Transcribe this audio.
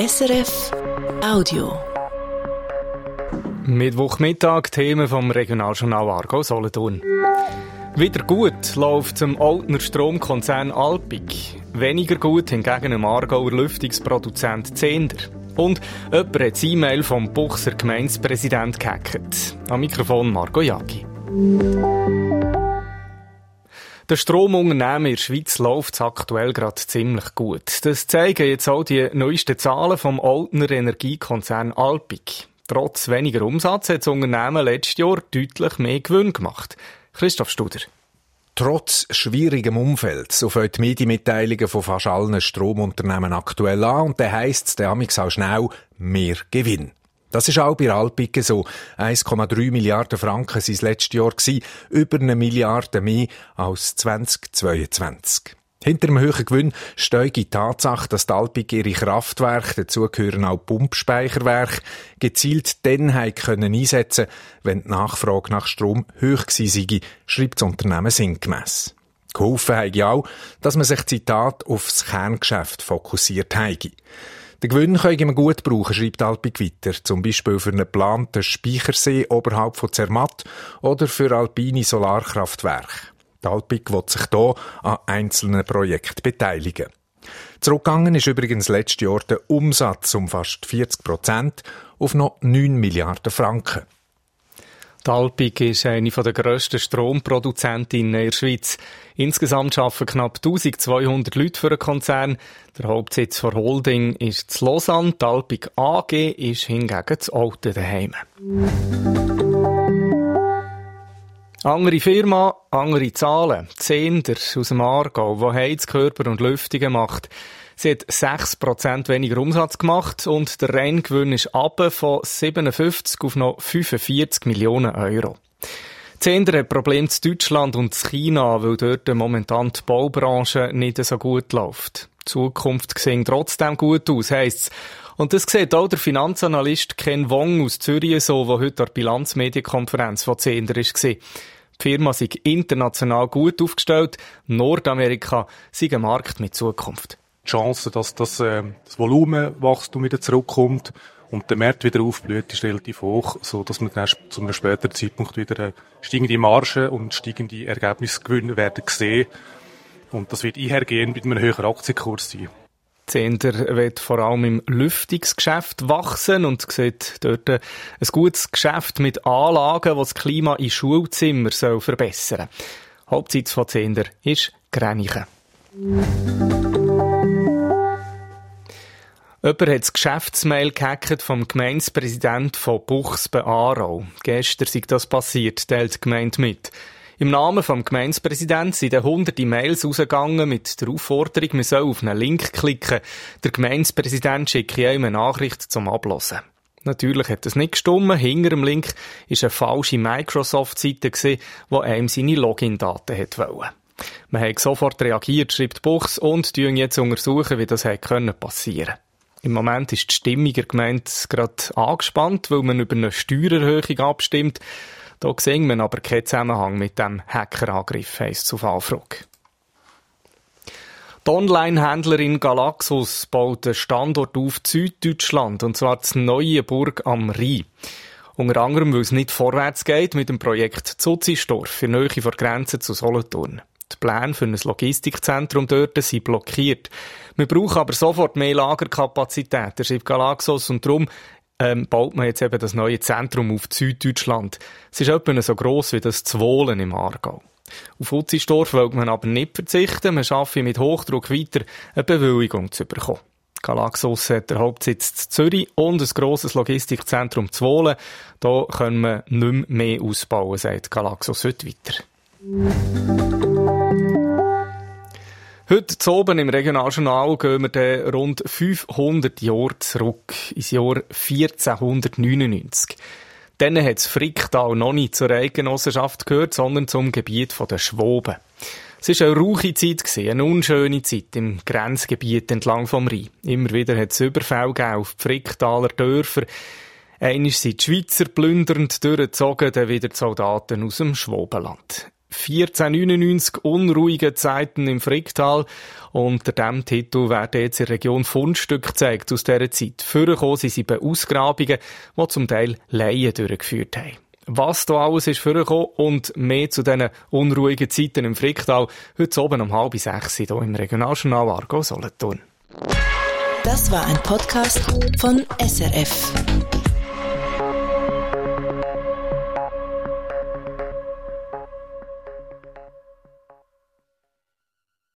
SRF Audio. Mittwochmittag Themen vom Regionaljournal Argo Solothurn. Wieder gut läuft zum Altner Stromkonzern Alpic. Weniger gut hingegen im Aargauer Lüftungsproduzent Zehnder. Und jemand hat das E-Mail vom Buchser Gemeindepräsident gehackt. Am Mikrofon Marco Jagi. Der Stromunternehmen in der Schweiz läuft aktuell gerade ziemlich gut. Das zeigen jetzt auch die neuesten Zahlen vom Altner Energiekonzern Alpic. Trotz weniger Umsatz hat das Unternehmen letztes Jahr deutlich mehr Gewinn gemacht. Christoph Studer. Trotz schwierigem Umfeld, so fangen die Medienmitteilungen von fast allen Stromunternehmen aktuell an und dann heisst es dann auch schnell mehr Gewinn. Das ist auch bei Alpique so. 1,3 Milliarden Franken sind es letztes Jahr gewesen, über eine Milliarde mehr als 2022. Hinter dem hohen Gewinn steht die Tatsache, dass die Alpig ihre Kraftwerke, dazu gehören auch Pumpspeicherwerke, gezielt dann können einsetzen wenn die Nachfrage nach Strom hoch gewesen sei, schreibt das Unternehmen sinngemäss. Geholfen ja auch, dass man sich, Zitat, aufs Kerngeschäft fokussiert habe. Den Gewinn können wir gut brauchen, schreibt Alpig weiter. Zum Beispiel für einen geplanten Speichersee oberhalb von Zermatt oder für alpine Solarkraftwerke. Die Alpig will sich hier an einzelnen Projekten beteiligen. Zurückgegangen ist übrigens letztes Jahr der Umsatz um fast 40 Prozent auf noch 9 Milliarden Franken. Die Alpig ist eine der grössten Stromproduzentinnen in der Schweiz. Insgesamt arbeiten knapp 1200 Leute für den Konzern. Der Hauptsitz der Holding ist zu Lausanne. Die Alpig AG ist hingegen zu Alten daheim. Andere Firma, andere Zahlen. Zehnder aus dem Aargau, die Heizkörper und Lüftungen macht. Sie hat 6% weniger Umsatz gemacht und der Renngewinn ist ab von 57 auf noch 45 Millionen Euro. Zehnder hat Probleme zu Deutschland und zu China, weil dort momentan die Baubranche nicht so gut läuft. Die Zukunft sieht trotzdem gut aus, heisst Und das sieht auch der Finanzanalyst Ken Wong aus Zürich so, der heute an der Bilanzmedienkonferenz von Zehnder war. Die Firma sei international gut aufgestellt. Nordamerika sei ein Markt mit Zukunft. Die Chance, dass das, äh, das Volumenwachstum wieder zurückkommt und der Markt wieder aufblüht, ist relativ hoch, so dass man dann zu einem späteren Zeitpunkt wieder äh, steigende Marge und steigende Ergebnisgewinne werden sehen. Und das wird einhergehen mit einem höheren Aktienkurs sein. Zehnder wird vor allem im Lüftungsgeschäft wachsen und sieht dort ein gutes Geschäft mit Anlagen, die das Klima in Schulzimmern soll verbessern soll. Hauptsitz von Zehnder ist Grenichen. Jemand hat das Geschäftsmail gehackt vom Gemeindepräsident von Buchs bei Aarau. Gestern sei das passiert, teilt die Gemeinde mit. Im Namen vom Gemeindepräsidenten sind hunderte Mails rausgegangen mit der Aufforderung, man soll auf einen Link klicken. Der Gemeindepräsident schicke ihm eine Nachricht zum Ablosen. Natürlich hat das nicht gestummen. Hinter dem Link war eine falsche Microsoft-Seite, die einem seine Login-Daten wollte. Man hat sofort reagiert, schreibt Buchs, und jetzt untersuchen, wie das passieren konnte. Im Moment ist die Stimmung der Gemeinde gerade angespannt, weil man über eine Steuererhöhung abstimmt. Da sehen wir aber keinen Zusammenhang mit dem Hackerangriff, heisst es auf Anfrage. Die Online-Händlerin Galaxus baut einen Standort auf Süddeutschland, und zwar das neue Burg am Rhein. Unter anderem, weil es nicht vorwärts geht mit dem Projekt Zuzistorf in Nähe der Grenze zu Solothurn. Die Pläne für ein Logistikzentrum dort sind blockiert. Wir brauchen aber sofort mehr Lagerkapazität, schreibt Galaxos, und darum ähm, baut man jetzt eben das neue Zentrum auf Süddeutschland. Es ist etwa so gross wie das Zwohlen im Aargau. Auf Utzisdorf will man aber nicht verzichten. Man schaffe mit Hochdruck weiter, eine Bewilligung zu bekommen. Galaxus hat der Hauptsitz in Zürich und ein grosses Logistikzentrum zu Wohlen. Da können wir nicht mehr ausbauen, sagt Galaxus heute weiter. Heute oben im Regionaljournal gehen wir dann rund 500 Jahre zurück, ins Jahr 1499. Dann hat das Fricktal noch nicht zur Eigenossenschaft gehört, sondern zum Gebiet der Schwoben. Es war eine rauche Zeit, eine unschöne Zeit im Grenzgebiet entlang vom Rhein. Immer wieder hat es Überfälle auf die Fricktaler Dörfer. Einmal sind die Schweizer plündernd durchgezogen, dann wieder die Soldaten aus dem Schwobenland. 1499 unruhige Zeiten im Fricktal. Unter diesem Titel werden jetzt in der Region Fundstücke gezeigt aus dieser Zeit. Vorgekommen sind sie bei Ausgrabungen, die zum Teil Laien durchgeführt haben. Was da alles ist vorgekommen und mehr zu diesen unruhigen Zeiten im Fricktal, heute oben um halb sechs hier im Regionaljournal Argo Solothurn. Das war ein Podcast von SRF.